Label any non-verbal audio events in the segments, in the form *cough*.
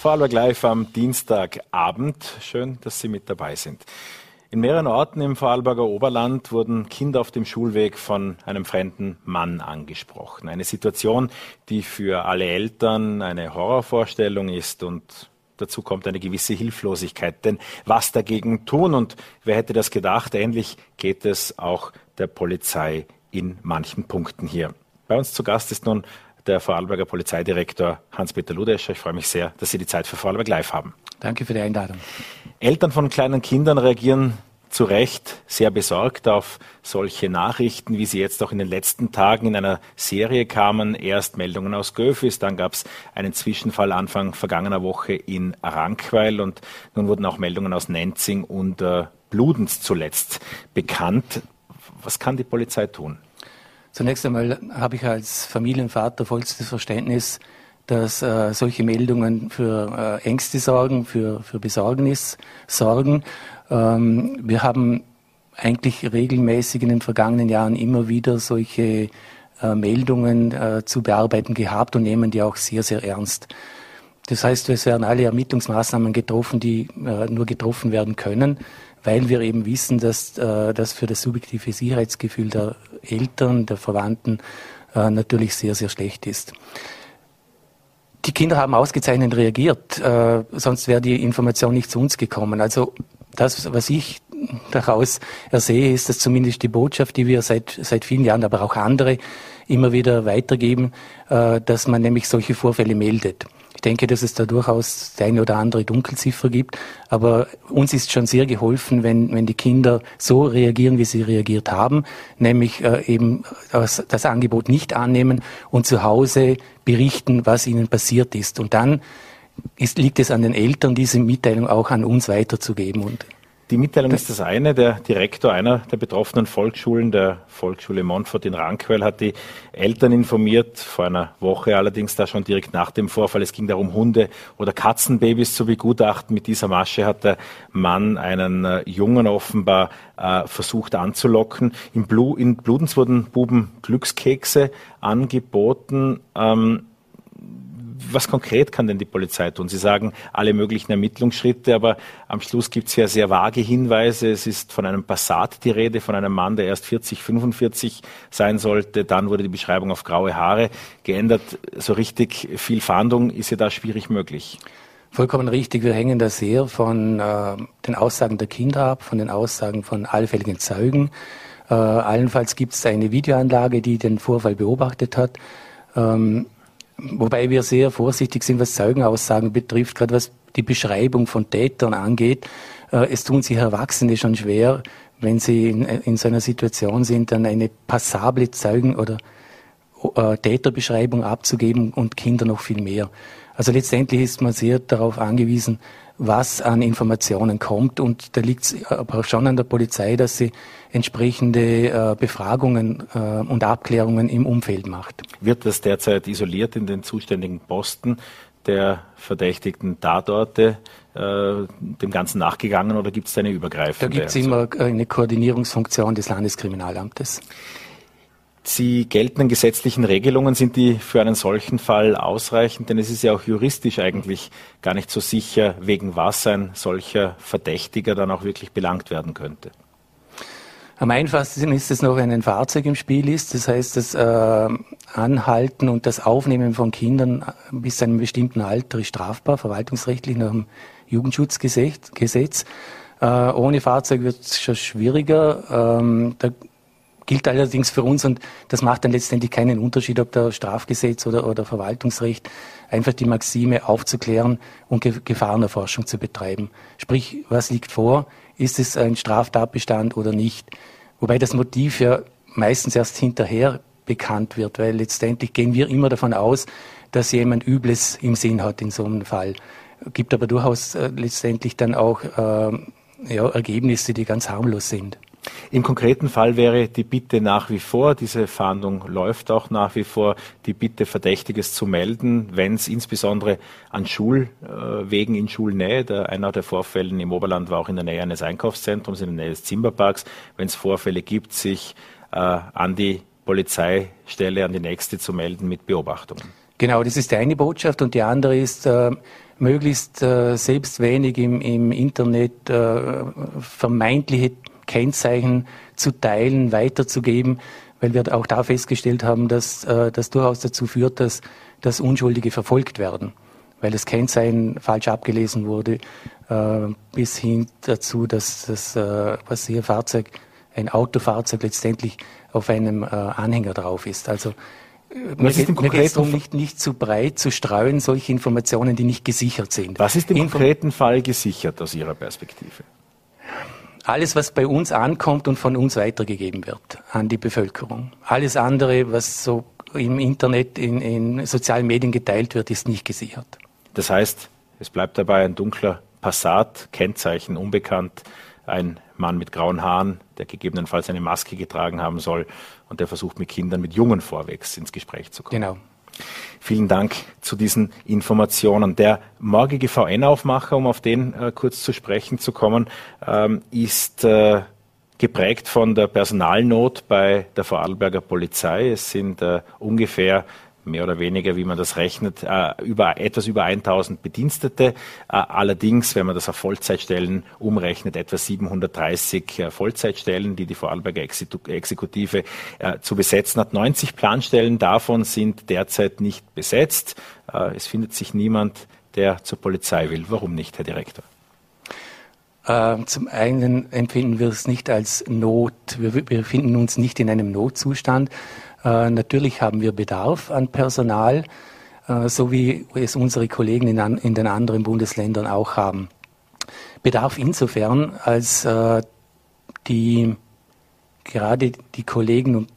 Vorarlberg live am Dienstagabend. Schön, dass Sie mit dabei sind. In mehreren Orten im Vorarlberger Oberland wurden Kinder auf dem Schulweg von einem fremden Mann angesprochen. Eine Situation, die für alle Eltern eine Horrorvorstellung ist und dazu kommt eine gewisse Hilflosigkeit. Denn was dagegen tun und wer hätte das gedacht? Ähnlich geht es auch der Polizei in manchen Punkten hier. Bei uns zu Gast ist nun der Vorarlberger Polizeidirektor Hans-Peter Ludescher. Ich freue mich sehr, dass Sie die Zeit für Vorarlberg Live haben. Danke für die Einladung. Eltern von kleinen Kindern reagieren zu Recht sehr besorgt auf solche Nachrichten, wie sie jetzt auch in den letzten Tagen in einer Serie kamen. Erst Meldungen aus Göfis, dann gab es einen Zwischenfall Anfang vergangener Woche in Rankweil und nun wurden auch Meldungen aus Nenzing und äh, Bludenz zuletzt bekannt. Was kann die Polizei tun? Zunächst einmal habe ich als Familienvater vollstes Verständnis, dass äh, solche Meldungen für äh, Ängste sorgen, für, für Besorgnis sorgen. Ähm, wir haben eigentlich regelmäßig in den vergangenen Jahren immer wieder solche äh, Meldungen äh, zu bearbeiten gehabt und nehmen die auch sehr, sehr ernst. Das heißt, es werden alle Ermittlungsmaßnahmen getroffen, die äh, nur getroffen werden können weil wir eben wissen, dass äh, das für das subjektive Sicherheitsgefühl der Eltern, der Verwandten äh, natürlich sehr, sehr schlecht ist. Die Kinder haben ausgezeichnet reagiert, äh, sonst wäre die Information nicht zu uns gekommen. Also das, was ich daraus ersehe, ist, dass zumindest die Botschaft, die wir seit, seit vielen Jahren, aber auch andere immer wieder weitergeben, äh, dass man nämlich solche Vorfälle meldet. Ich denke, dass es da durchaus die eine oder andere Dunkelziffer gibt. Aber uns ist schon sehr geholfen, wenn, wenn die Kinder so reagieren, wie sie reagiert haben, nämlich äh, eben das, das Angebot nicht annehmen und zu Hause berichten, was ihnen passiert ist. Und dann ist, liegt es an den Eltern, diese Mitteilung auch an uns weiterzugeben. Und die Mitteilung ist das eine. Der Direktor einer der betroffenen Volksschulen, der Volksschule Montfort in Rankwell, hat die Eltern informiert, vor einer Woche allerdings da schon direkt nach dem Vorfall. Es ging darum, Hunde- oder Katzenbabys zu begutachten. Mit dieser Masche hat der Mann einen äh, Jungen offenbar äh, versucht anzulocken. In, Blu in Bludens wurden Buben Glückskekse angeboten. Ähm, was konkret kann denn die Polizei tun? Sie sagen alle möglichen Ermittlungsschritte, aber am Schluss gibt es ja sehr vage Hinweise. Es ist von einem Passat die Rede, von einem Mann, der erst 40, 45 sein sollte. Dann wurde die Beschreibung auf graue Haare geändert. So richtig viel Fahndung ist ja da schwierig möglich. Vollkommen richtig. Wir hängen da sehr von äh, den Aussagen der Kinder ab, von den Aussagen von allfälligen Zeugen. Äh, allenfalls gibt es eine Videoanlage, die den Vorfall beobachtet hat. Ähm, Wobei wir sehr vorsichtig sind, was Zeugenaussagen betrifft, gerade was die Beschreibung von Tätern angeht. Äh, es tun sich Erwachsene schon schwer, wenn sie in, in so einer Situation sind, dann eine passable Zeugen- oder äh, Täterbeschreibung abzugeben und Kinder noch viel mehr. Also letztendlich ist man sehr darauf angewiesen, was an Informationen kommt. Und da liegt es aber schon an der Polizei, dass sie entsprechende äh, Befragungen äh, und Abklärungen im Umfeld macht. Wird das derzeit isoliert in den zuständigen Posten der verdächtigten Tatorte äh, dem Ganzen nachgegangen oder gibt es eine übergreifende? Da gibt es immer eine Koordinierungsfunktion des Landeskriminalamtes. Die geltenden gesetzlichen Regelungen, sind die für einen solchen Fall ausreichend? Denn es ist ja auch juristisch eigentlich gar nicht so sicher, wegen was ein solcher Verdächtiger dann auch wirklich belangt werden könnte. Am einfachsten ist es noch, wenn ein Fahrzeug im Spiel ist. Das heißt, das äh, Anhalten und das Aufnehmen von Kindern bis zu einem bestimmten Alter ist strafbar, verwaltungsrechtlich nach dem Jugendschutzgesetz. Äh, ohne Fahrzeug wird es schon schwieriger. Ähm, da gilt allerdings für uns und das macht dann letztendlich keinen Unterschied, ob der Strafgesetz oder, oder Verwaltungsrecht, einfach die Maxime aufzuklären und Ge Gefahrenerforschung zu betreiben. Sprich, was liegt vor? Ist es ein Straftatbestand oder nicht? Wobei das Motiv ja meistens erst hinterher bekannt wird, weil letztendlich gehen wir immer davon aus, dass jemand Übles im Sinn hat in so einem Fall. Gibt aber durchaus äh, letztendlich dann auch äh, ja, Ergebnisse, die ganz harmlos sind. Im konkreten Fall wäre die Bitte nach wie vor, diese Fahndung läuft auch nach wie vor, die Bitte Verdächtiges zu melden, wenn es insbesondere an Schulwegen in Schulnähe, der, einer der Vorfällen im Oberland war auch in der Nähe eines Einkaufszentrums, in der Nähe des Zimmerparks, wenn es Vorfälle gibt, sich äh, an die Polizeistelle, an die nächste zu melden mit Beobachtungen. Genau, das ist die eine Botschaft und die andere ist, äh, möglichst äh, selbst wenig im, im Internet äh, vermeintliche Kennzeichen zu teilen, weiterzugeben, weil wir auch da festgestellt haben, dass äh, das durchaus dazu führt, dass, dass Unschuldige verfolgt werden, weil das Kennzeichen falsch abgelesen wurde, äh, bis hin dazu, dass das äh, Passierfahrzeug, ein Autofahrzeug letztendlich auf einem äh, Anhänger drauf ist. Also was ist mir geht es darum, nicht, nicht zu breit zu streuen, solche Informationen, die nicht gesichert sind. Was ist im Info konkreten Fall gesichert aus Ihrer Perspektive? Alles, was bei uns ankommt und von uns weitergegeben wird an die Bevölkerung. Alles andere, was so im Internet, in, in sozialen Medien geteilt wird, ist nicht gesichert. Das heißt, es bleibt dabei ein dunkler Passat, Kennzeichen unbekannt, ein Mann mit grauen Haaren, der gegebenenfalls eine Maske getragen haben soll und der versucht mit Kindern, mit Jungen vorwächst, ins Gespräch zu kommen. Genau. Vielen Dank zu diesen Informationen. Der morgige VN-Aufmacher, um auf den äh, kurz zu sprechen zu kommen, ähm, ist äh, geprägt von der Personalnot bei der Vorarlberger Polizei. Es sind äh, ungefähr mehr oder weniger, wie man das rechnet, äh, über, etwas über 1000 Bedienstete. Äh, allerdings, wenn man das auf Vollzeitstellen umrechnet, etwa 730 äh, Vollzeitstellen, die die Vorarlberger Exekutive zu besetzen hat. 90 Planstellen davon sind derzeit nicht besetzt. Es findet sich niemand, der zur Polizei will. Warum nicht, Herr Direktor? Zum einen empfinden wir es nicht als Not. Wir befinden uns nicht in einem Notzustand, natürlich haben wir Bedarf an Personal, äh, so wie es unsere Kollegen in, in, den anderen Bundesländern auch haben. Bedarf insofern, als äh, die gerade die Kollegen und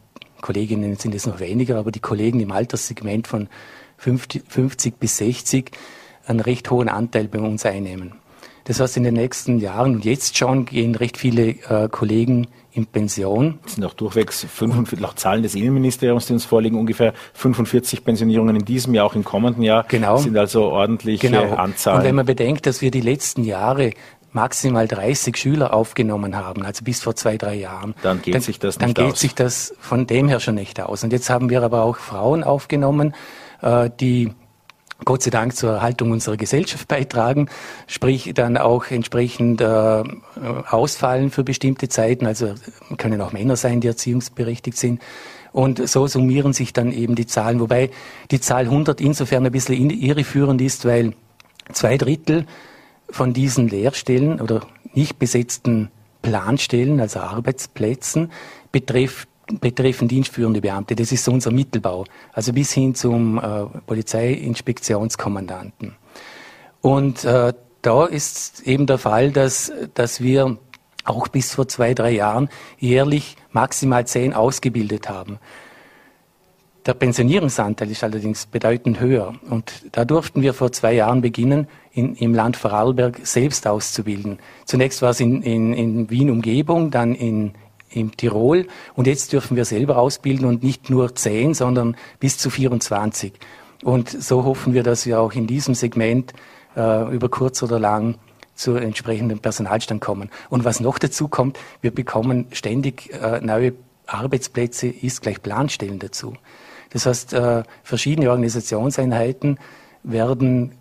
Kolleginnen sind es noch weniger, aber die Kollegen im Alterssegment von 50, 50 bis 60 einen recht hohen Anteil bei uns einnehmen. Das heißt, in den nächsten Jahren und jetzt schon gehen recht viele äh, Kollegen in Pension. Es sind auch durchwegs 45, nach Zahlen des Innenministeriums, die uns vorliegen, ungefähr 45 Pensionierungen in diesem Jahr, auch im kommenden Jahr. Genau. Das sind also ordentliche genau. Anzahlen. Und wenn man bedenkt, dass wir die letzten Jahre maximal 30 Schüler aufgenommen haben, also bis vor zwei, drei Jahren. Dann geht dann, sich das nicht Dann geht aus. sich das von dem her schon nicht aus. Und jetzt haben wir aber auch Frauen aufgenommen, äh, die Gott sei Dank zur Erhaltung unserer Gesellschaft beitragen, sprich dann auch entsprechend äh, ausfallen für bestimmte Zeiten. Also können auch Männer sein, die erziehungsberechtigt sind. Und so summieren sich dann eben die Zahlen, wobei die Zahl 100 insofern ein bisschen irreführend ist, weil zwei Drittel von diesen Lehrstellen oder nicht besetzten Planstellen, also Arbeitsplätzen, betrifft betreffen dienstführende Beamte. Das ist so unser Mittelbau, also bis hin zum äh, Polizeiinspektionskommandanten. Und äh, da ist eben der Fall, dass, dass wir auch bis vor zwei, drei Jahren jährlich maximal zehn ausgebildet haben. Der Pensionierungsanteil ist allerdings bedeutend höher. Und da durften wir vor zwei Jahren beginnen, in, im Land Vorarlberg selbst auszubilden. Zunächst war es in, in, in Wien Umgebung, dann in, im Tirol. Und jetzt dürfen wir selber ausbilden und nicht nur zehn, sondern bis zu 24. Und so hoffen wir, dass wir auch in diesem Segment äh, über kurz oder lang zu entsprechendem Personalstand kommen. Und was noch dazu kommt, wir bekommen ständig äh, neue Arbeitsplätze, ist gleich Planstellen dazu. Das heißt, äh, verschiedene Organisationseinheiten werden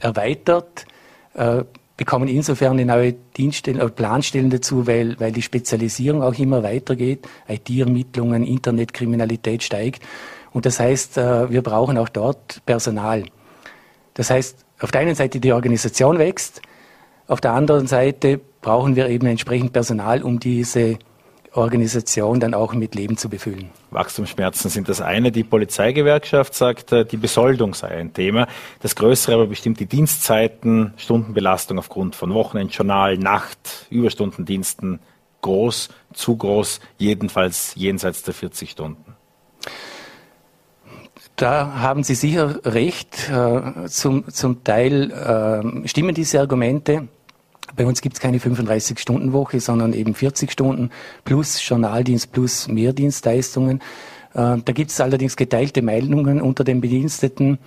erweitert, äh, bekommen insofern eine neue Dienststellen, oder Planstellen dazu, weil, weil die Spezialisierung auch immer weitergeht. IT-Ermittlungen, Internetkriminalität steigt. Und das heißt, äh, wir brauchen auch dort Personal. Das heißt, auf der einen Seite die Organisation wächst, auf der anderen Seite brauchen wir eben entsprechend Personal, um diese Organisation dann auch mit Leben zu befüllen. Wachstumsschmerzen sind das eine. Die Polizeigewerkschaft sagt, äh, die Besoldung sei ein Thema. Das Größere aber bestimmt die Dienstzeiten, Stundenbelastung aufgrund von Wochenendjournal, Nacht, Überstundendiensten. Groß, zu groß, jedenfalls jenseits der 40 Stunden. Da haben Sie sicher recht. Äh, zum, zum Teil äh, stimmen diese Argumente. Bei uns gibt es keine 35-Stunden-Woche, sondern eben 40 Stunden plus Journaldienst plus Mehrdienstleistungen. Äh, da gibt es allerdings geteilte Meinungen unter den Bediensteten,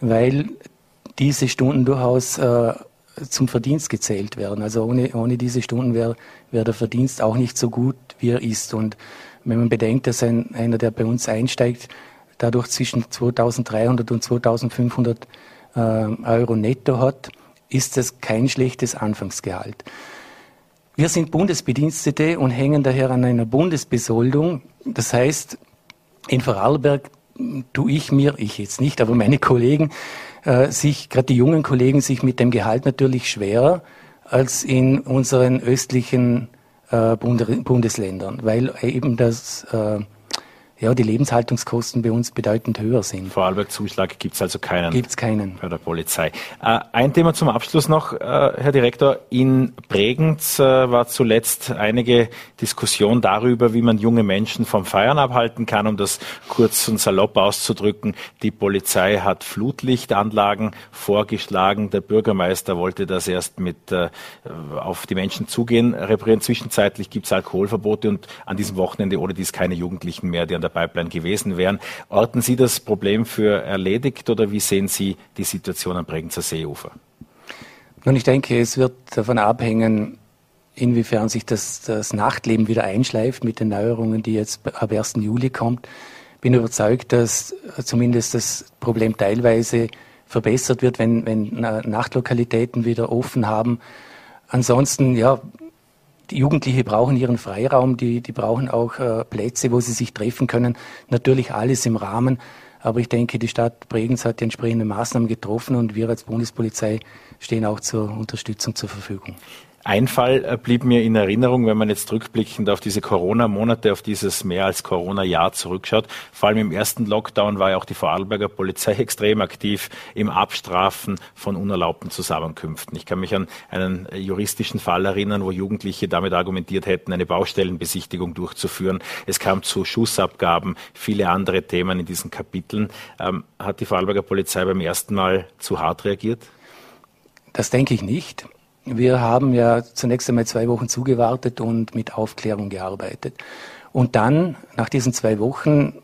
weil diese Stunden durchaus äh, zum Verdienst gezählt werden. Also ohne, ohne diese Stunden wäre wär der Verdienst auch nicht so gut, wie er ist. Und wenn man bedenkt, dass ein, einer, der bei uns einsteigt, dadurch zwischen 2300 und 2500 äh, Euro netto hat, ist das kein schlechtes Anfangsgehalt. Wir sind Bundesbedienstete und hängen daher an einer Bundesbesoldung. Das heißt, in Vorarlberg tue ich mir, ich jetzt nicht, aber meine Kollegen, äh, sich, gerade die jungen Kollegen, sich mit dem Gehalt natürlich schwerer als in unseren östlichen äh, Bundesländern, weil eben das äh, ja, die Lebenshaltungskosten bei uns bedeutend höher sind. Vorarlberg-Zuschlag gibt es also keinen. Gibt es keinen. Bei der Polizei. Äh, ein Thema zum Abschluss noch, äh, Herr Direktor. In Bregenz äh, war zuletzt einige Diskussion darüber, wie man junge Menschen vom Feiern abhalten kann, um das kurz und salopp auszudrücken. Die Polizei hat Flutlichtanlagen vorgeschlagen. Der Bürgermeister wollte das erst mit äh, auf die Menschen zugehen reparieren. Zwischenzeitlich gibt es Alkoholverbote und an diesem Wochenende ohne dies keine Jugendlichen mehr, die an der Pipeline gewesen wären. Orten Sie das Problem für erledigt oder wie sehen Sie die Situation am Bregenzer Seeufer? Nun, ich denke, es wird davon abhängen, inwiefern sich das, das Nachtleben wieder einschleift mit den Neuerungen, die jetzt ab 1. Juli kommt. Bin überzeugt, dass zumindest das Problem teilweise verbessert wird, wenn, wenn Nachtlokalitäten wieder offen haben. Ansonsten, ja, die Jugendliche brauchen ihren Freiraum, die, die brauchen auch äh, Plätze, wo sie sich treffen können. Natürlich alles im Rahmen. Aber ich denke, die Stadt Bregenz hat die entsprechenden Maßnahmen getroffen und wir als Bundespolizei stehen auch zur Unterstützung zur Verfügung. Ein Fall äh, blieb mir in Erinnerung, wenn man jetzt rückblickend auf diese Corona-Monate, auf dieses mehr als Corona-Jahr zurückschaut. Vor allem im ersten Lockdown war ja auch die Vorarlberger Polizei *laughs* extrem aktiv im Abstrafen von unerlaubten Zusammenkünften. Ich kann mich an einen juristischen Fall erinnern, wo Jugendliche damit argumentiert hätten, eine Baustellenbesichtigung durchzuführen. Es kam zu Schussabgaben, viele andere Themen in diesen Kapiteln. Ähm, hat die Vorarlberger Polizei beim ersten Mal zu hart reagiert? Das denke ich nicht. Wir haben ja zunächst einmal zwei Wochen zugewartet und mit Aufklärung gearbeitet. Und dann, nach diesen zwei Wochen,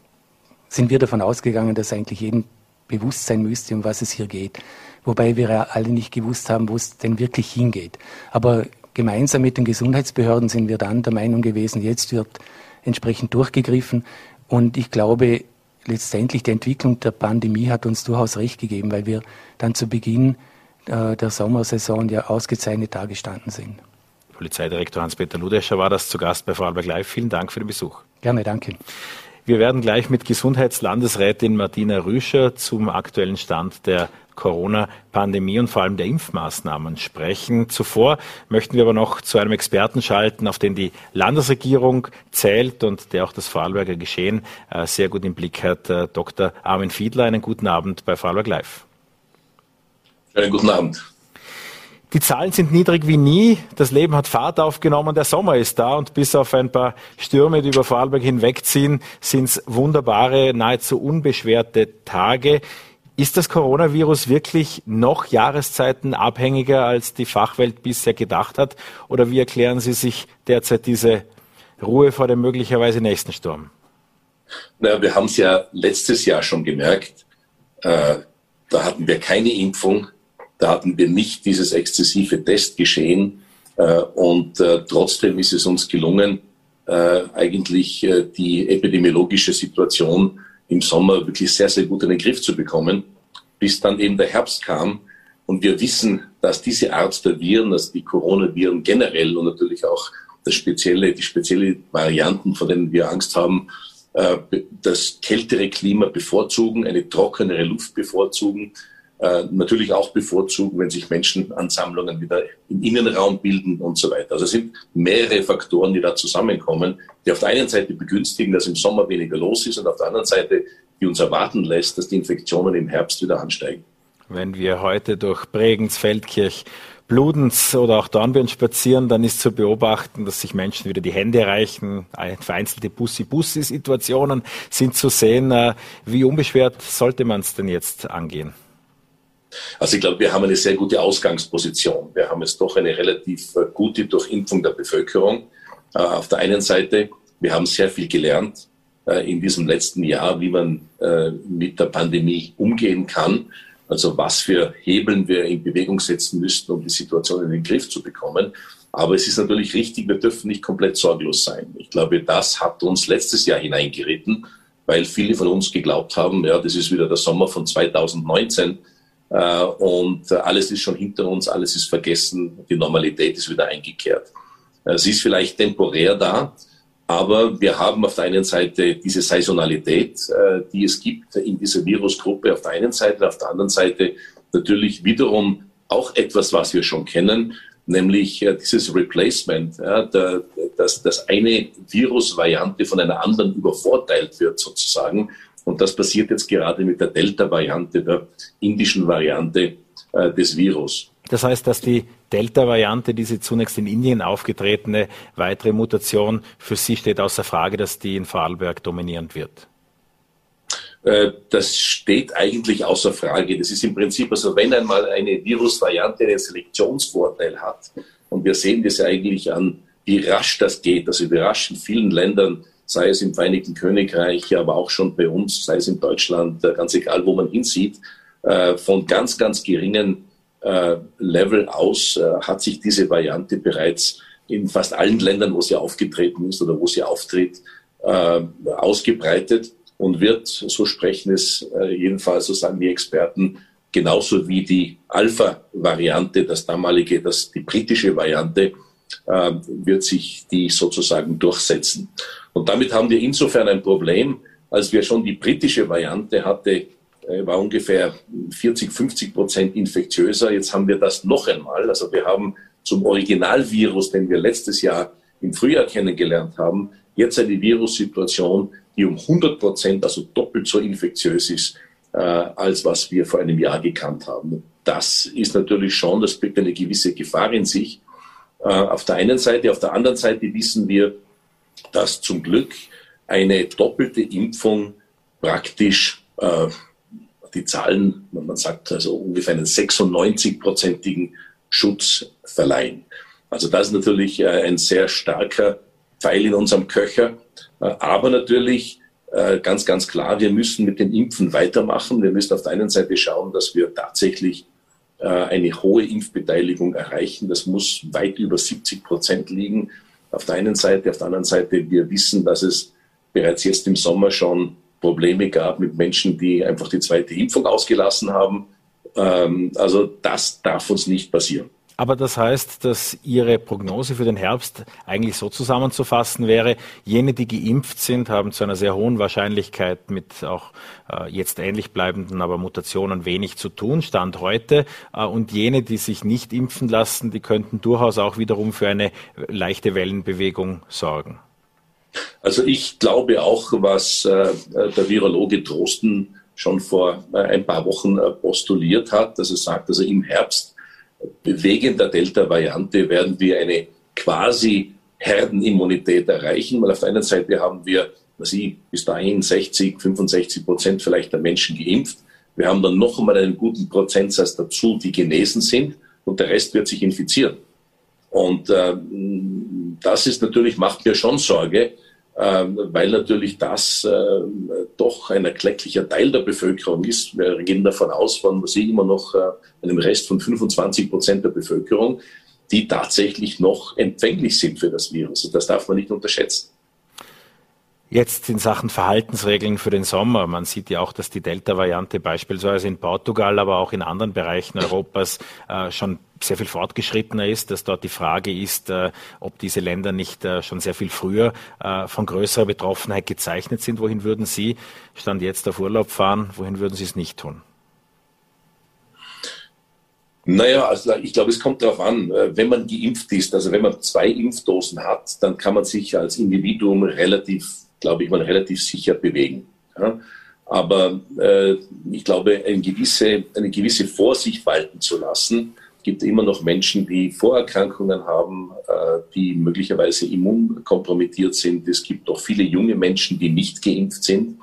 sind wir davon ausgegangen, dass eigentlich jedem bewusst sein müsste, um was es hier geht. Wobei wir ja alle nicht gewusst haben, wo es denn wirklich hingeht. Aber gemeinsam mit den Gesundheitsbehörden sind wir dann der Meinung gewesen, jetzt wird entsprechend durchgegriffen. Und ich glaube, letztendlich die Entwicklung der Pandemie hat uns durchaus recht gegeben, weil wir dann zu Beginn der Sommersaison ja ausgezeichnet dargestanden sind. Polizeidirektor Hans-Peter Ludescher war das zu Gast bei Vorarlberg Live. Vielen Dank für den Besuch. Gerne, danke. Wir werden gleich mit Gesundheitslandesrätin Martina Rüscher zum aktuellen Stand der Corona-Pandemie und vor allem der Impfmaßnahmen sprechen. Zuvor möchten wir aber noch zu einem Experten schalten, auf den die Landesregierung zählt und der auch das Vorarlberger Geschehen äh, sehr gut im Blick hat. Äh, Dr. Armin Fiedler, einen guten Abend bei Vorarlberg Live. Einen guten Abend. Die Zahlen sind niedrig wie nie. Das Leben hat Fahrt aufgenommen. Der Sommer ist da und bis auf ein paar Stürme, die über Vorarlberg hinwegziehen, sind es wunderbare, nahezu unbeschwerte Tage. Ist das Coronavirus wirklich noch jahreszeitenabhängiger, als die Fachwelt bisher gedacht hat? Oder wie erklären Sie sich derzeit diese Ruhe vor dem möglicherweise nächsten Sturm? Naja, wir haben es ja letztes Jahr schon gemerkt. Äh, da hatten wir keine Impfung da hatten wir nicht dieses exzessive Testgeschehen. Äh, und äh, trotzdem ist es uns gelungen, äh, eigentlich äh, die epidemiologische Situation im Sommer wirklich sehr, sehr gut in den Griff zu bekommen, bis dann eben der Herbst kam. Und wir wissen, dass diese Art der Viren, dass die Coronaviren generell und natürlich auch das spezielle, die spezielle Varianten, von denen wir Angst haben, äh, das kältere Klima bevorzugen, eine trockenere Luft bevorzugen, äh, natürlich auch bevorzugen, wenn sich Menschenansammlungen wieder im Innenraum bilden und so weiter. Also es sind mehrere Faktoren, die da zusammenkommen, die auf der einen Seite begünstigen, dass im Sommer weniger los ist und auf der anderen Seite, die uns erwarten lässt, dass die Infektionen im Herbst wieder ansteigen. Wenn wir heute durch Bregenz, Feldkirch, Bludenz oder auch Dornbirn spazieren, dann ist zu beobachten, dass sich Menschen wieder die Hände reichen. Vereinzelte Bussi-Bussi-Situationen sind zu sehen. Äh, wie unbeschwert sollte man es denn jetzt angehen? Also ich glaube, wir haben eine sehr gute Ausgangsposition. Wir haben jetzt doch eine relativ äh, gute Durchimpfung der Bevölkerung. Äh, auf der einen Seite, wir haben sehr viel gelernt äh, in diesem letzten Jahr, wie man mit der Pandemie umgehen kann. Also was für Hebeln wir in Bewegung setzen müssten, um die Situation in den Griff zu bekommen. Aber es ist natürlich richtig, wir dürfen nicht komplett sorglos sein. Ich glaube, das hat uns letztes Jahr hineingeritten, weil viele von uns geglaubt haben, ja, das ist wieder der Sommer von 2019 äh, und alles ist schon hinter uns, alles ist vergessen, die Normalität ist wieder eingekehrt. Sie ist vielleicht temporär da, aber wir haben auf der einen Seite diese Saisonalität, die es gibt in dieser Virusgruppe auf der einen Seite, auf der anderen Seite natürlich wiederum auch etwas, was wir schon kennen, nämlich äh, dieses Replacement, dass, dass eine Virusvariante von einer anderen übervorteilt wird sozusagen. Und das passiert jetzt gerade mit der Delta-Variante, der indischen Variante äh, des Virus. Das heißt, dass die Delta-Variante, diese zunächst in Indien aufgetretene weitere Mutation, für Sie steht außer Frage, dass die in Vorarlberg dominierend wird. Äh, das steht eigentlich außer Frage. Das ist im Prinzip, also wenn einmal eine Virusvariante einen Selektionsvorteil hat, und wir sehen das ja eigentlich an, wie rasch das geht, also wie rasch in vielen Ländern, sei es im Vereinigten Königreich, aber auch schon bei uns, sei es in Deutschland, äh, ganz egal, wo man hinsieht, äh, von ganz, ganz geringen Level aus hat sich diese Variante bereits in fast allen Ländern, wo sie aufgetreten ist oder wo sie auftritt, ausgebreitet und wird, so sprechen es äh, jedenfalls, so sagen die Experten, genauso wie die Alpha-Variante, das damalige, das, die britische Variante, äh, wird sich die sozusagen durchsetzen. Und damit haben wir insofern ein Problem, als wir schon die britische Variante hatte, äh, war ungefähr 40, 50 Prozent infektiöser. Jetzt haben wir das noch einmal. Also wir haben zum Originalvirus, den wir letztes Jahr im Frühjahr kennengelernt haben, jetzt eine Virussituation, die um 100 Prozent, also doppelt so infektiös ist, äh, als was wir vor einem Jahr gekannt haben. Das ist natürlich schon, das birgt eine gewisse Gefahr in sich. Äh, auf der einen Seite, auf der anderen Seite wissen wir, dass zum Glück eine doppelte Impfung praktisch äh, die Zahlen, man sagt also ungefähr einen 96-prozentigen Schutz verleihen. Also das ist natürlich äh, ein sehr starker Pfeil in unserem Köcher. Äh, aber natürlich äh, ganz, ganz klar, wir müssen mit dem Impfen weitermachen. Wir müssen auf der einen Seite schauen, dass wir tatsächlich äh, eine hohe Impfbeteiligung erreichen. Das muss weit über 70 Prozent liegen. Auf der einen Seite, auf der anderen Seite, wir wissen, dass es bereits jetzt im Sommer schon Probleme gab mit Menschen, die einfach die zweite Impfung ausgelassen haben. Ähm, also das darf uns nicht passieren. Aber das heißt, dass Ihre Prognose für den Herbst eigentlich so zusammenzufassen wäre, jene, die geimpft sind, haben zu einer sehr hohen Wahrscheinlichkeit mit auch äh, jetzt ähnlich bleibenden, aber Mutationen wenig zu tun, Stand heute. Äh, und jene, die sich nicht impfen lassen, die könnten durchaus auch wiederum für eine leichte Wellenbewegung sorgen. Also ich glaube auch, was äh, der Virologe Drosten schon vor äh, ein paar Wochen äh, postuliert hat, dass er sagt, also im Herbst wegen der Delta-Variante werden wir eine quasi Herdenimmunität erreichen, weil auf der einen Seite haben wir, was ich, bis dahin 60, 65 Prozent vielleicht der Menschen geimpft. Wir haben dann noch einmal einen guten Prozentsatz dazu, die genesen sind und der Rest wird sich infizieren. Und äh, das ist natürlich, macht mir schon Sorge, weil natürlich das äh, doch ein erklecklicher Teil der Bevölkerung ist. Wir gehen davon aus, was ich immer noch äh, einem Rest von 25 Prozent der Bevölkerung, die tatsächlich noch empfänglich sind für das Virus. Und das darf man nicht unterschätzen. Jetzt in Sachen Verhaltensregeln für den Sommer. Man sieht ja auch, dass die Delta-Variante beispielsweise in Portugal, aber auch in anderen Bereichen Europas äh, schon sehr viel fortgeschrittener ist, dass dort die Frage ist, äh, ob diese Länder nicht äh, schon sehr viel früher äh, von größerer Betroffenheit gezeichnet sind. Wohin würden Sie Stand jetzt auf Urlaub fahren? Wohin würden Sie es nicht tun? Naja, also ich glaube, es kommt darauf an, wenn man geimpft ist, also wenn man zwei Impfdosen hat, dann kann man sich als Individuum relativ glaube ich, mal relativ sicher bewegen. Ja? Aber äh, ich glaube, eine gewisse, eine gewisse Vorsicht walten zu lassen, gibt immer noch Menschen, die Vorerkrankungen haben, äh, die möglicherweise immunkompromittiert sind. Es gibt auch viele junge Menschen, die nicht geimpft sind.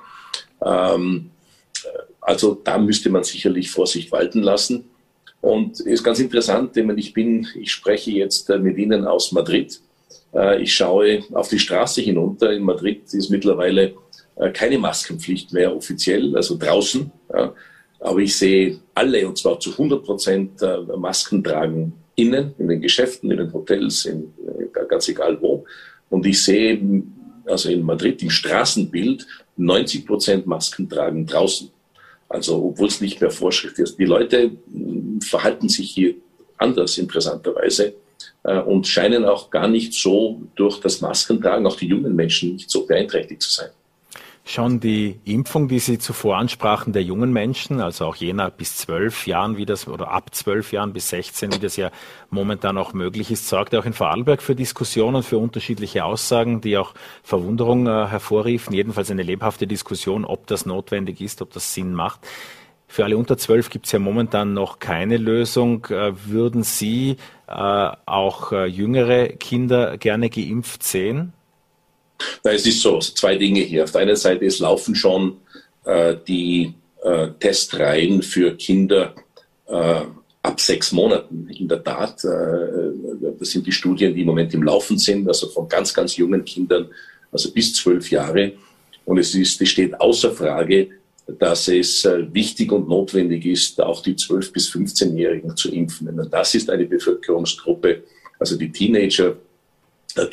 Ähm, also da müsste man sicherlich Vorsicht walten lassen. Und es ist ganz interessant, denn ich bin, ich spreche jetzt äh, mit Ihnen aus Madrid. Äh, ich schaue auf die Straße hinunter. In Madrid ist mittlerweile keine Maskenpflicht mehr offiziell, also draußen. Aber ich sehe alle, und zwar zu 100 Prozent, äh, Masken tragen innen, in den Geschäften, in den Hotels, in, ganz egal wo. Und ich sehe, also in Madrid im Straßenbild, 90 Prozent Masken tragen draußen. Also obwohl es nicht mehr Vorschrift ist. Die Leute verhalten sich hier anders interessanterweise äh, und scheinen auch gar nicht so durch das Maskentragen, auch die jungen Menschen, nicht so beeinträchtigt zu sein. Schon die Impfung, die Sie zuvor ansprachen, der jungen Menschen, also auch jener bis zwölf Jahren, wie das, oder ab zwölf Jahren bis 16, wie das ja momentan auch möglich ist, sorgt auch in Vorarlberg für Diskussionen, für unterschiedliche Aussagen, die auch Verwunderung äh, hervorriefen. Jedenfalls eine lebhafte Diskussion, ob das notwendig ist, ob das Sinn macht. Für alle unter zwölf gibt es ja momentan noch keine Lösung. Äh, würden Sie äh, auch äh, jüngere Kinder gerne geimpft sehen? Na, es ist so, zwei Dinge hier. Auf der einen Seite, es laufen schon äh, die äh, Testreihen für Kinder äh, ab sechs Monaten. In der Tat, äh, das sind die Studien, die im Moment im Laufen sind, also von ganz, ganz jungen Kindern, also bis zwölf Jahre. Und es, ist, es steht außer Frage, dass es äh, wichtig und notwendig ist, auch die 12- bis 15-Jährigen zu impfen. Denn das ist eine Bevölkerungsgruppe, also die Teenager,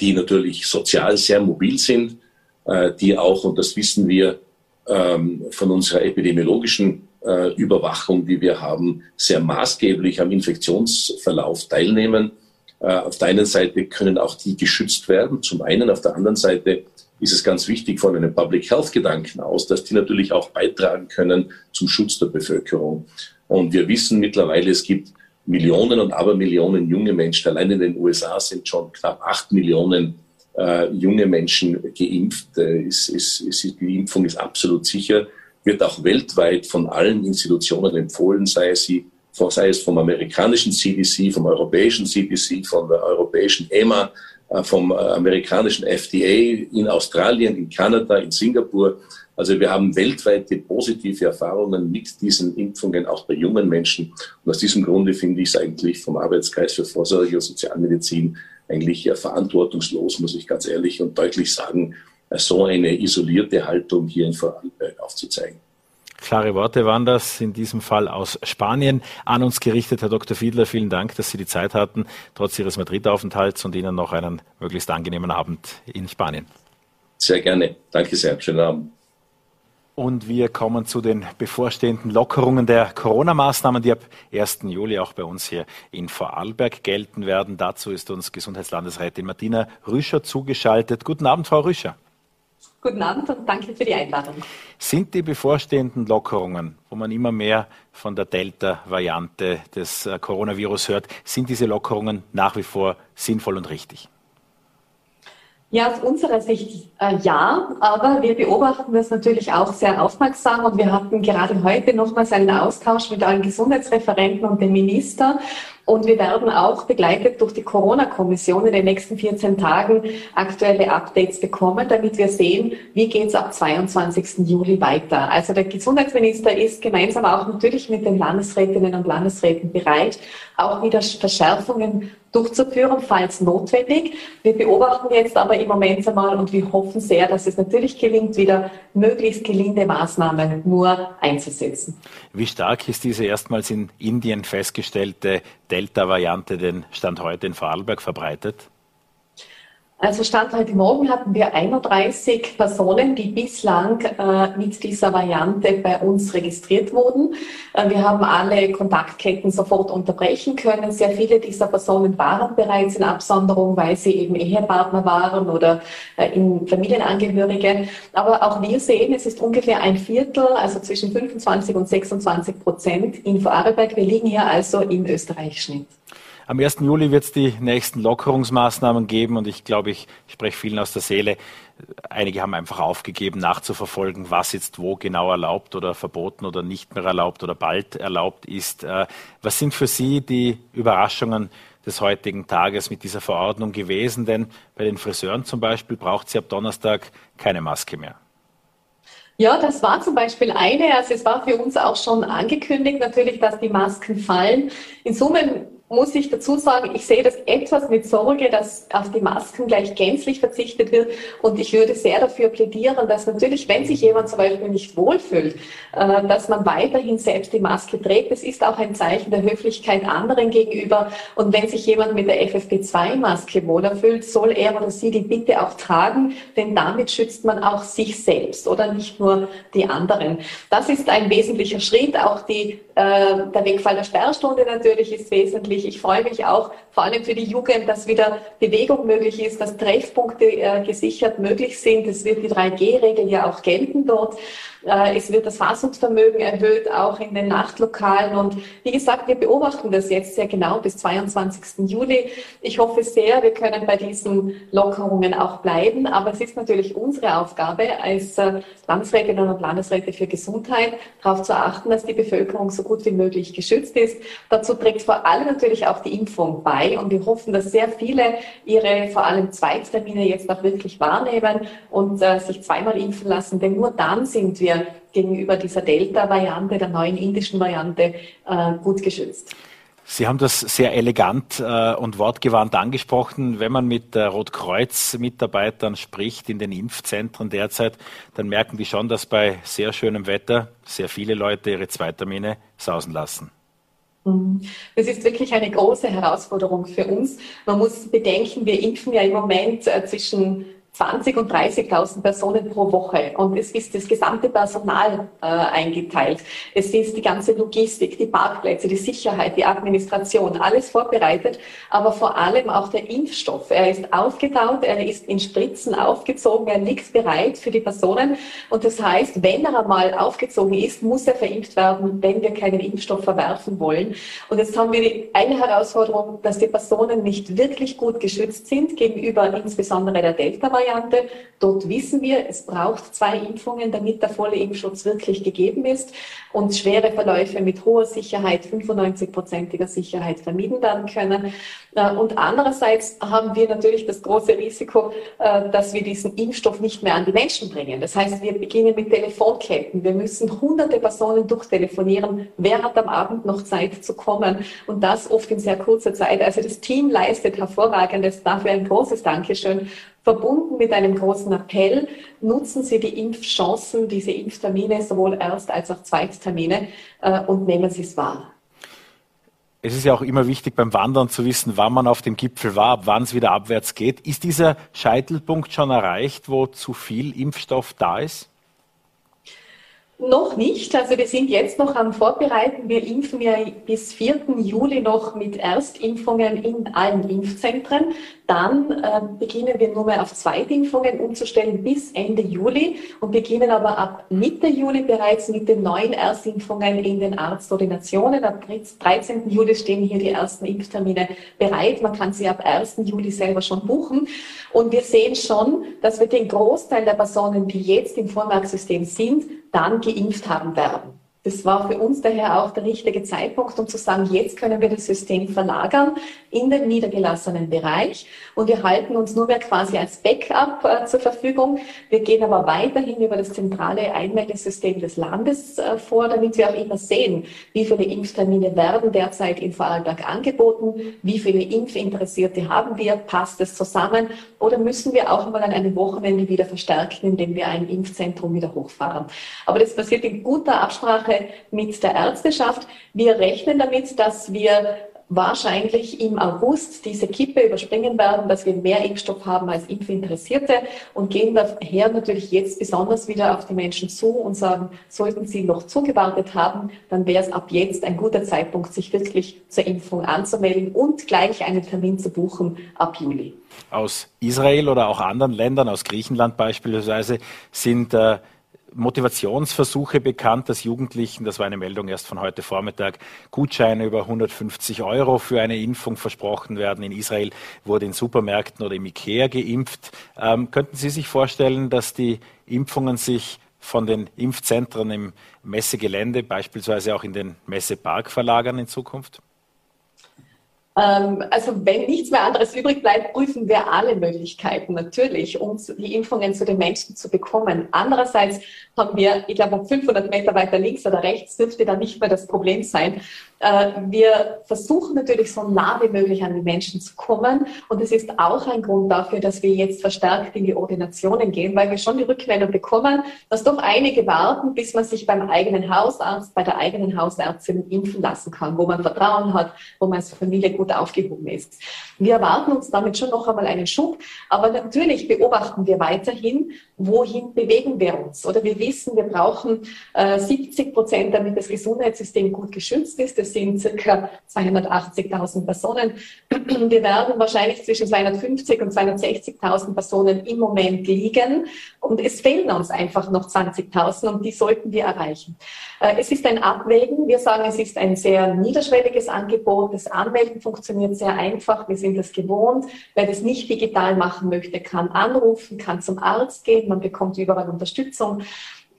die natürlich sozial sehr mobil sind, äh, die auch, und das wissen wir ähm, von unserer epidemiologischen äh, Überwachung, die wir haben, sehr maßgeblich am Infektionsverlauf teilnehmen. Äh, auf der einen Seite können auch die geschützt werden, zum einen. Auf der anderen Seite ist es ganz wichtig von einem Public Health Gedanken aus, dass die natürlich auch beitragen können zum Schutz der Bevölkerung. Und wir wissen mittlerweile, es gibt Millionen und Abermillionen junge Menschen. Allein in den USA sind schon knapp acht Millionen äh, junge Menschen geimpft. Äh, ist, ist, ist, die Impfung ist absolut sicher, wird auch weltweit von allen Institutionen empfohlen, sei es, sie, sei es vom amerikanischen CDC, vom europäischen CDC, von der europäischen EMA, äh, vom äh, amerikanischen FDA in Australien, in Kanada, in Singapur. Also wir haben weltweite positive Erfahrungen mit diesen Impfungen, auch bei jungen Menschen. Und aus diesem Grunde finde ich es eigentlich vom Arbeitskreis für Vorsorge und Sozialmedizin eigentlich ja verantwortungslos, muss ich ganz ehrlich und deutlich sagen, so eine isolierte Haltung hier in Vorarlberg aufzuzeigen. Klare Worte waren das, in diesem Fall aus Spanien, an uns gerichtet. Herr Dr. Fiedler, vielen Dank, dass Sie die Zeit hatten, trotz Ihres Madrid-Aufenthalts und Ihnen noch einen möglichst angenehmen Abend in Spanien. Sehr gerne. Danke sehr. Schönen Abend. Und wir kommen zu den bevorstehenden Lockerungen der Corona-Maßnahmen, die ab 1. Juli auch bei uns hier in Vorarlberg gelten werden. Dazu ist uns Gesundheitslandesrätin Martina Rüscher zugeschaltet. Guten Abend, Frau Rüscher. Guten Abend und danke für die Einladung. Sind die bevorstehenden Lockerungen, wo man immer mehr von der Delta-Variante des äh, Coronavirus hört, sind diese Lockerungen nach wie vor sinnvoll und richtig? Ja, aus unserer Sicht äh, ja, aber wir beobachten das natürlich auch sehr aufmerksam und wir hatten gerade heute nochmals einen Austausch mit allen Gesundheitsreferenten und dem Minister und wir werden auch begleitet durch die Corona-Kommission in den nächsten 14 Tagen aktuelle Updates bekommen, damit wir sehen, wie geht es ab 22. Juli weiter. Also der Gesundheitsminister ist gemeinsam auch natürlich mit den Landesrätinnen und Landesräten bereit, auch wieder Verschärfungen durchzuführen, falls notwendig. Wir beobachten jetzt aber im Moment einmal und wir hoffen sehr, dass es natürlich gelingt, wieder möglichst gelinde Maßnahmen nur einzusetzen. Wie stark ist diese erstmals in Indien festgestellte Delta-Variante den Stand heute in Vorarlberg verbreitet? Also Stand heute Morgen hatten wir 31 Personen, die bislang äh, mit dieser Variante bei uns registriert wurden. Äh, wir haben alle Kontaktketten sofort unterbrechen können. Sehr viele dieser Personen waren bereits in Absonderung, weil sie eben Ehepartner waren oder äh, in Familienangehörige. Aber auch wir sehen, es ist ungefähr ein Viertel, also zwischen 25 und 26 Prozent in Vorarlberg. Wir liegen hier also im Österreich-Schnitt. Am 1. Juli wird es die nächsten Lockerungsmaßnahmen geben und ich glaube, ich spreche vielen aus der Seele. Einige haben einfach aufgegeben, nachzuverfolgen, was jetzt wo genau erlaubt oder verboten oder nicht mehr erlaubt oder bald erlaubt ist. Äh, was sind für Sie die Überraschungen des heutigen Tages mit dieser Verordnung gewesen? Denn bei den Friseuren zum Beispiel braucht sie ab Donnerstag keine Maske mehr. Ja, das war zum Beispiel eine. Also es war für uns auch schon angekündigt natürlich, dass die Masken fallen. In Summe muss ich dazu sagen, ich sehe das etwas mit Sorge, dass auf die Masken gleich gänzlich verzichtet wird. Und ich würde sehr dafür plädieren, dass natürlich, wenn sich jemand zum Beispiel nicht wohlfühlt, äh, dass man weiterhin selbst die Maske trägt. Es ist auch ein Zeichen der Höflichkeit anderen gegenüber. Und wenn sich jemand mit der FFP2-Maske wohler fühlt, soll er oder sie die bitte auch tragen, denn damit schützt man auch sich selbst oder nicht nur die anderen. Das ist ein wesentlicher Schritt. Auch die, äh, der Wegfall der Sperrstunde natürlich ist wesentlich möglich. Ich freue mich auch vor allem für die Jugend, dass wieder Bewegung möglich ist, dass Treffpunkte äh, gesichert möglich sind. Es wird die 3G-Regel ja auch gelten dort. Äh, es wird das Fassungsvermögen erhöht, auch in den Nachtlokalen. Und wie gesagt, wir beobachten das jetzt sehr genau bis 22. Juli. Ich hoffe sehr, wir können bei diesen Lockerungen auch bleiben. Aber es ist natürlich unsere Aufgabe als äh, Landesrätinnen und Landesräte für Gesundheit, darauf zu achten, dass die Bevölkerung so gut wie möglich geschützt ist. Dazu trägt vor allem natürlich auch die Impfung bei. Und wir hoffen, dass sehr viele ihre vor allem Zweittermine jetzt auch wirklich wahrnehmen und äh, sich zweimal impfen lassen. Denn nur dann sind wir wir gegenüber dieser Delta-Variante, der neuen indischen Variante, äh, gut geschützt. Sie haben das sehr elegant äh, und wortgewandt angesprochen. Wenn man mit äh, Rotkreuz-Mitarbeitern spricht in den Impfzentren derzeit, dann merken die schon, dass bei sehr schönem Wetter sehr viele Leute ihre Zweitermine sausen lassen. Mhm. Das ist wirklich eine große Herausforderung für uns. Man muss bedenken, wir impfen ja im Moment zwischen 20 und 30.000 Personen pro Woche. Und es ist das gesamte Personal äh, eingeteilt. Es ist die ganze Logistik, die Parkplätze, die Sicherheit, die Administration, alles vorbereitet. Aber vor allem auch der Impfstoff. Er ist aufgetaut, er ist in Spritzen aufgezogen, er liegt bereit für die Personen. Und das heißt, wenn er einmal aufgezogen ist, muss er verimpft werden, wenn wir keinen Impfstoff verwerfen wollen. Und jetzt haben wir eine Herausforderung, dass die Personen nicht wirklich gut geschützt sind gegenüber insbesondere der Delta-Variante. Variante. Dort wissen wir, es braucht zwei Impfungen, damit der volle Impfschutz wirklich gegeben ist und schwere Verläufe mit hoher Sicherheit, 95-prozentiger Sicherheit vermieden werden können. Äh, und andererseits haben wir natürlich das große Risiko, äh, dass wir diesen Impfstoff nicht mehr an die Menschen bringen. Das heißt, wir beginnen mit Telefonketten. Wir müssen hunderte Personen durchtelefonieren. Wer hat am Abend noch Zeit zu kommen? Und das oft in sehr kurzer Zeit. Also das Team leistet hervorragendes. Dafür ein großes Dankeschön verbunden mit einem großen Appell, nutzen Sie die Impfchancen, diese Impftermine, sowohl Erst- als auch Zweittermine, äh, und nehmen Sie es wahr. Es ist ja auch immer wichtig beim Wandern zu wissen, wann man auf dem Gipfel war, ab wann es wieder abwärts geht. Ist dieser Scheitelpunkt schon erreicht, wo zu viel Impfstoff da ist? Noch nicht. Also wir sind jetzt noch am Vorbereiten. Wir impfen ja bis 4. Juli noch mit Erstimpfungen in allen Impfzentren. Dann äh, beginnen wir nur mehr auf Zweitimpfungen umzustellen bis Ende Juli und beginnen aber ab Mitte Juli bereits mit den neuen Erstimpfungen in den Arztordinationen. Ab 13. Juli stehen hier die ersten Impftermine bereit. Man kann sie ab 1. Juli selber schon buchen. Und wir sehen schon, dass wir den Großteil der Personen, die jetzt im Vormerksystem sind, dann geimpft haben werden. Das war für uns daher auch der richtige Zeitpunkt, um zu sagen, jetzt können wir das System verlagern in den niedergelassenen Bereich und wir halten uns nur mehr quasi als Backup äh, zur Verfügung. Wir gehen aber weiterhin über das zentrale Einmeldesystem des Landes äh, vor, damit wir auch immer sehen, wie viele Impftermine werden derzeit in Vorarlberg angeboten, wie viele Impfinteressierte haben wir, passt es zusammen oder müssen wir auch mal an einem Wochenende wieder verstärken, indem wir ein Impfzentrum wieder hochfahren. Aber das passiert in guter Absprache Absprache mit der Ärzteschaft. Wir rechnen damit, dass wir wahrscheinlich im August diese Kippe überspringen werden, dass wir mehr Impfstoff haben als Impfinteressierte und gehen daher natürlich jetzt besonders wieder auf die Menschen zu und sagen, sollten sie noch zugewartet haben, dann wäre es ab jetzt ein guter Zeitpunkt, sich wirklich zur Impfung anzumelden und gleich einen Termin zu buchen ab Juli. Aus Israel oder auch anderen Ländern, aus Griechenland beispielsweise, sind äh, Motivationsversuche bekannt, dass Jugendlichen, das war eine Meldung erst von heute Vormittag, Gutscheine über 150 Euro für eine Impfung versprochen werden. In Israel wurde in Supermärkten oder im Ikea geimpft. Ähm, könnten Sie sich vorstellen, dass die Impfungen sich von den Impfzentren im Messegelände, beispielsweise auch in den Messepark verlagern in Zukunft? Ähm, also wenn nichts mehr anderes übrig bleibt, prüfen wir alle Möglichkeiten natürlich, um die Impfungen zu den Menschen zu bekommen. Andererseits haben wir, ich glaube, 500 Meter weiter links oder rechts dürfte da nicht mehr das Problem sein, wir versuchen natürlich so nah wie möglich an die Menschen zu kommen. Und es ist auch ein Grund dafür, dass wir jetzt verstärkt in die Ordinationen gehen, weil wir schon die Rückmeldung bekommen, dass doch einige warten, bis man sich beim eigenen Hausarzt, bei der eigenen Hausärztin impfen lassen kann, wo man Vertrauen hat, wo man als Familie gut aufgehoben ist. Wir erwarten uns damit schon noch einmal einen Schub. Aber natürlich beobachten wir weiterhin, wohin bewegen wir uns. Oder wir wissen, wir brauchen äh, 70 Prozent, damit das Gesundheitssystem gut geschützt ist. Das sind circa 280.000 Personen. *clears throat* Wir werden wahrscheinlich zwischen 250 und 260.000 Personen im Moment liegen. Und es fehlen uns einfach noch 20.000 und die sollten wir erreichen. Äh, es ist ein Abwägen. Wir sagen, es ist ein sehr niederschwelliges Angebot. Das Anmelden funktioniert sehr einfach. Wir sind das gewohnt. Wer das nicht digital machen möchte, kann anrufen, kann zum Arzt gehen. Man bekommt überall Unterstützung.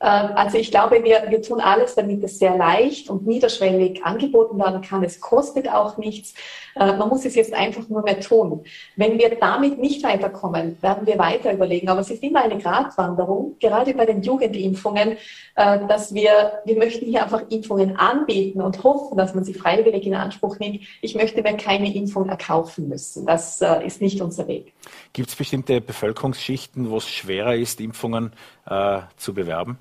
Ähm, also ich glaube, wir, wir tun alles, damit es sehr leicht und niederschwellig angeboten werden kann. Es kostet auch nichts. Äh, man muss es jetzt einfach nur mehr tun. Wenn wir damit nicht weiterkommen, werden wir weiter überlegen. Aber es ist immer eine Gratwanderung, gerade bei den Jugendimpfungen, äh, dass wir, wir möchten hier einfach Impfungen anbieten und hoffen, dass man sie freiwillig in Anspruch nimmt. Ich möchte mir keine Impfung erkaufen müssen. Das äh, ist nicht unser Weg. Gibt es bestimmte Bevölkerungsschichten, wo es schwerer ist, Impfungen äh, zu bewerben?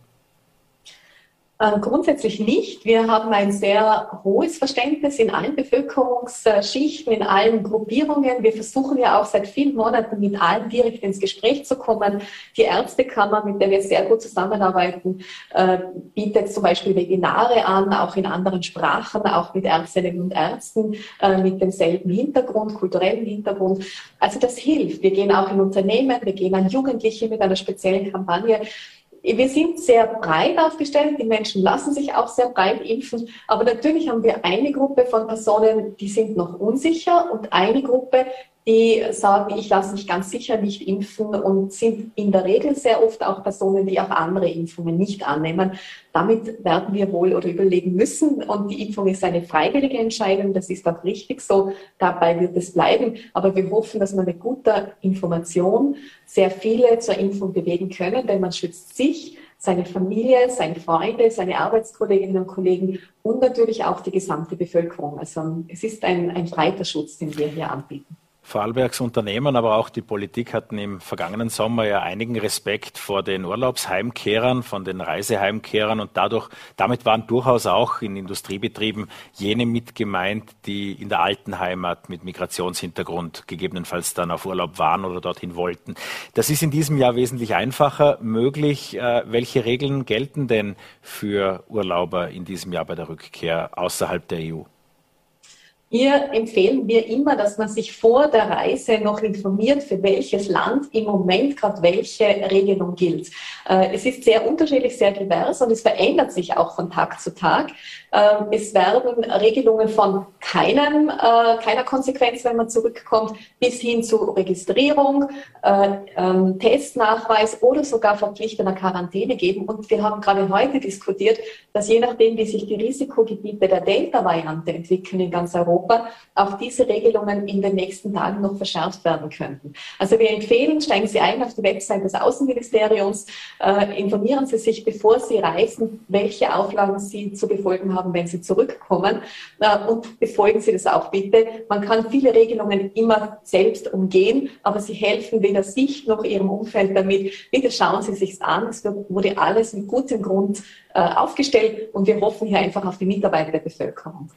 Äh, grundsätzlich nicht. Wir haben ein sehr hohes Verständnis in allen Bevölkerungsschichten, in allen Gruppierungen. Wir versuchen ja auch seit vielen Monaten mit allen direkt ins Gespräch zu kommen. Die Ärztekammer, mit der wir sehr gut zusammenarbeiten, äh, bietet zum Beispiel Webinare an, auch in anderen Sprachen, auch mit Ärztinnen und Ärzten äh, mit demselben Hintergrund, kulturellen Hintergrund. Also das hilft. Wir gehen auch in Unternehmen, wir gehen an Jugendliche mit einer speziellen Kampagne wir sind sehr breit aufgestellt. Die Menschen lassen sich auch sehr breit impfen. Aber natürlich haben wir eine Gruppe von Personen, die sind noch unsicher und eine Gruppe, die sagen, ich lasse mich ganz sicher nicht impfen und sind in der Regel sehr oft auch Personen, die auch andere Impfungen nicht annehmen. Damit werden wir wohl oder überlegen müssen. Und die Impfung ist eine freiwillige Entscheidung. Das ist auch richtig so. Dabei wird es bleiben. Aber wir hoffen, dass man mit guter Information sehr viele zur Impfung bewegen können, denn man schützt sich, seine Familie, seine Freunde, seine Arbeitskolleginnen und Kollegen und natürlich auch die gesamte Bevölkerung. Also es ist ein, ein breiter Schutz, den wir hier anbieten. Vorarlbergs Unternehmen, aber auch die Politik hatten im vergangenen Sommer ja einigen Respekt vor den Urlaubsheimkehrern, von den Reiseheimkehrern und dadurch, damit waren durchaus auch in Industriebetrieben jene mitgemeint, die in der alten Heimat mit Migrationshintergrund gegebenenfalls dann auf Urlaub waren oder dorthin wollten. Das ist in diesem Jahr wesentlich einfacher möglich. Äh, welche Regeln gelten denn für Urlauber in diesem Jahr bei der Rückkehr außerhalb der EU? Hier empfehlen wir immer, dass man sich vor der Reise noch informiert, für welches Land im Moment gerade welche Regelung gilt. Äh, es ist sehr unterschiedlich, sehr divers und es verändert sich auch von Tag zu Tag. Ähm, es werden Regelungen von keinem, äh, keiner Konsequenz, wenn man zurückkommt, bis hin zu Registrierung, äh, ähm, Testnachweis oder sogar verpflichtender Quarantäne geben. Und wir haben gerade heute diskutiert, dass je nachdem, wie sich die Risikogebiete der Delta-Variante entwickeln in ganz Europa, auch diese Regelungen in den nächsten Tagen noch verschärft werden könnten. Also wir empfehlen, steigen Sie ein auf die Website des Außenministeriums, äh, informieren Sie sich, bevor Sie reisen, welche Auflagen Sie zu befolgen haben wenn sie zurückkommen. Und befolgen Sie das auch bitte. Man kann viele Regelungen immer selbst umgehen, aber sie helfen weder sich noch Ihrem Umfeld damit. Bitte schauen Sie sich an. Es wurde alles mit gutem Grund äh, aufgestellt und wir hoffen hier einfach auf die Mitarbeiter der Bevölkerung.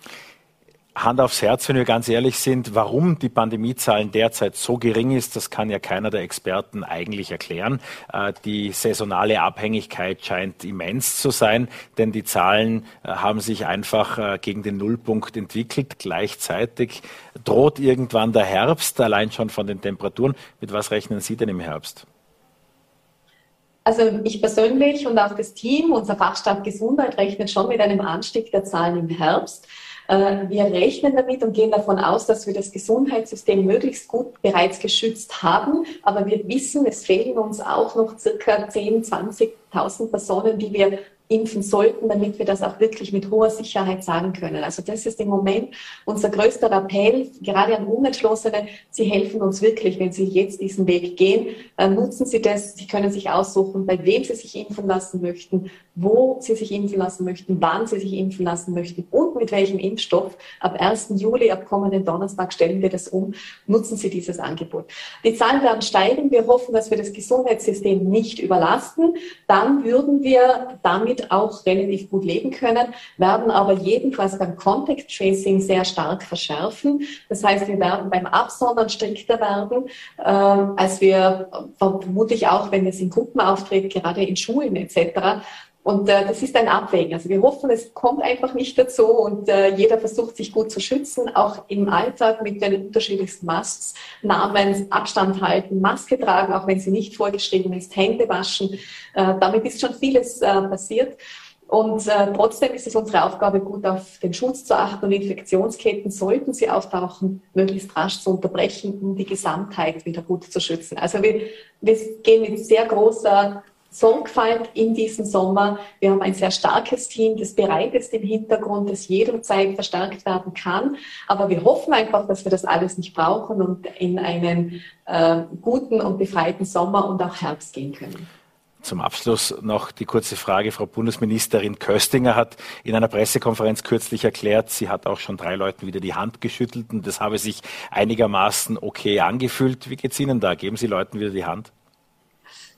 Hand aufs Herz, wenn wir ganz ehrlich sind, warum die Pandemiezahlen derzeit so gering ist, das kann ja keiner der Experten eigentlich erklären. Äh, die saisonale Abhängigkeit scheint immens zu sein, denn die Zahlen äh, haben sich einfach äh, gegen den Nullpunkt entwickelt. Gleichzeitig droht irgendwann der Herbst, allein schon von den Temperaturen. Mit was rechnen Sie denn im Herbst? Also ich persönlich und auch das Team, unser Fachstab Gesundheit, rechnet schon mit einem Anstieg der Zahlen im Herbst. Äh, wir rechnen damit und gehen davon aus, dass wir das Gesundheitssystem möglichst gut bereits geschützt haben. Aber wir wissen, es fehlen uns auch noch circa 10, 20.000 Personen, die wir impfen sollten, damit wir das auch wirklich mit hoher Sicherheit sagen können. Also das ist im Moment unser größter Appell, gerade an Unentschlossene. Sie helfen uns wirklich, wenn Sie jetzt diesen Weg gehen. Äh, nutzen Sie das. Sie können sich aussuchen, bei wem Sie sich impfen lassen möchten, wo Sie sich impfen lassen möchten, wann Sie sich impfen lassen möchten und mit welchem Impfstoff. Ab 1. Juli, ab kommenden Donnerstag stellen wir das um. Nutzen Sie dieses Angebot. Die Zahlen werden steigen. Wir hoffen, dass wir das Gesundheitssystem nicht überlasten. Dann würden wir damit auch relativ gut leben können, werden aber jedenfalls beim Contact Tracing sehr stark verschärfen. Das heißt, wir werden beim Absondern strikter werden, äh, als wir vermutlich auch, wenn es in Gruppen auftritt, gerade in Schulen etc. Und äh, das ist ein Abwägen. Also wir hoffen, es kommt einfach nicht dazu und äh, jeder versucht sich gut zu schützen, auch im Alltag mit den unterschiedlichsten Masks, namens Abstand halten, Maske tragen, auch wenn sie nicht vorgeschrieben ist, Hände waschen. Äh, damit ist schon vieles äh, passiert. Und äh, trotzdem ist es unsere Aufgabe, gut auf den Schutz zu achten und Infektionsketten, sollten sie auftauchen, möglichst rasch zu unterbrechen, um die Gesamtheit wieder gut zu schützen. Also wir, wir gehen mit sehr großer Sorgfalt in diesem Sommer. Wir haben ein sehr starkes Team, das bereit ist im Hintergrund, das jederzeit verstärkt werden kann. Aber wir hoffen einfach, dass wir das alles nicht brauchen und in einen äh, guten und befreiten Sommer und auch Herbst gehen können. Zum Abschluss noch die kurze Frage. Frau Bundesministerin Köstinger hat in einer Pressekonferenz kürzlich erklärt, sie hat auch schon drei Leuten wieder die Hand geschüttelt und das habe sich einigermaßen okay angefühlt. Wie geht es Ihnen da? Geben Sie Leuten wieder die Hand?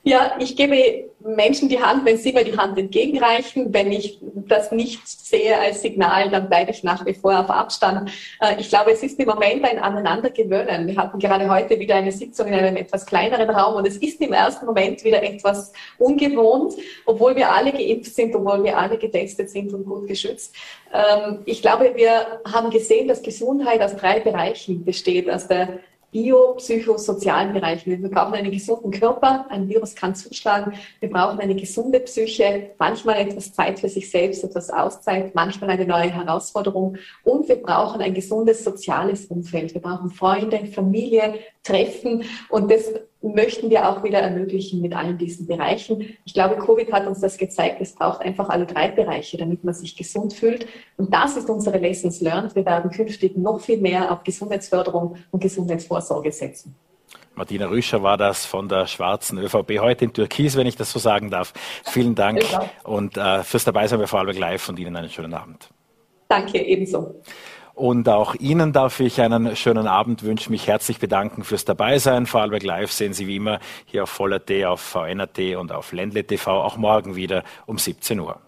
Ja, ich gebe Menschen die Hand, wenn sie mir die Hand entgegenreichen. Wenn ich das nicht sehe als Signal, dann bleibe ich nach wie vor auf Abstand. Äh, ich glaube, es ist im Moment ein Aneinandergewöhnen. Wir hatten gerade heute wieder eine Sitzung in einem etwas kleineren Raum und es ist im ersten Moment wieder etwas ungewohnt, obwohl wir alle geimpft sind, obwohl wir alle getestet sind und gut geschützt. Ähm, ich glaube, wir haben gesehen, dass Gesundheit aus drei Bereichen besteht. Aus der biopsychosozialen Bereichen. Wir brauchen einen gesunden Körper, ein Virus kann zuschlagen. Wir brauchen eine gesunde Psyche, manchmal etwas Zeit für sich selbst, etwas Auszeit, manchmal eine neue Herausforderung. Und wir brauchen ein gesundes soziales Umfeld. Wir brauchen Freunde, Familie, Treffen. Und das möchten wir auch wieder ermöglichen mit allen diesen Bereichen. Ich glaube, Covid hat uns das gezeigt. Es braucht einfach alle drei Bereiche, damit man sich gesund fühlt. Und das ist unsere Lessons learned. Wir werden künftig noch viel mehr auf Gesundheitsförderung und Gesundheitsvorsorge setzen. Martina Rüscher war das von der schwarzen ÖVP heute in Türkis, wenn ich das so sagen darf. Vielen Dank und äh, fürs Dabeisein bei Vorarlberg Live und Ihnen einen schönen Abend. Danke, ebenso. Und auch Ihnen darf ich einen schönen Abend wünschen, mich herzlich bedanken fürs Dabeisein. Vorarlberg Live sehen Sie wie immer hier auf Voller.t, auf VNAT und auf Ländle TV auch morgen wieder um 17 Uhr.